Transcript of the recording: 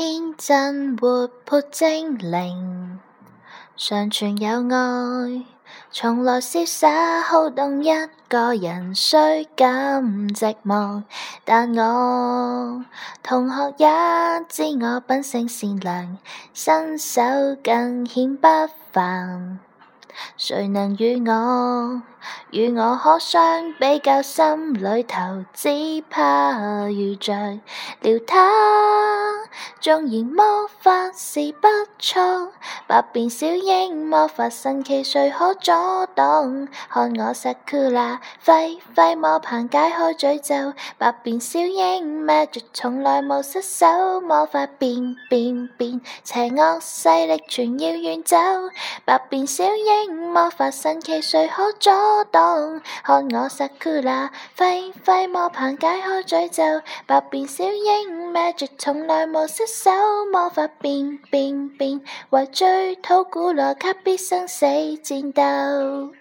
天真活泼精灵，常存有爱，从来潇洒好动。一个人虽感寂寞，但我同学也知我本性善良，身手更显不凡。谁能与我？与我可相比较？心里头只怕遇着了他。纵然魔法是不错，百变小樱魔法神奇，谁可阻挡？看我莎库拉，挥挥魔棒解开诅咒。百变小樱 magic 从来无失手，魔法变变变，邪恶势力全要远走。百变小樱魔法神奇，谁可阻挡？看我莎库拉，挥挥魔棒解开诅咒。百变小樱 magic 从来无。失手魔法变变变，为追讨古罗卡，必生死战斗。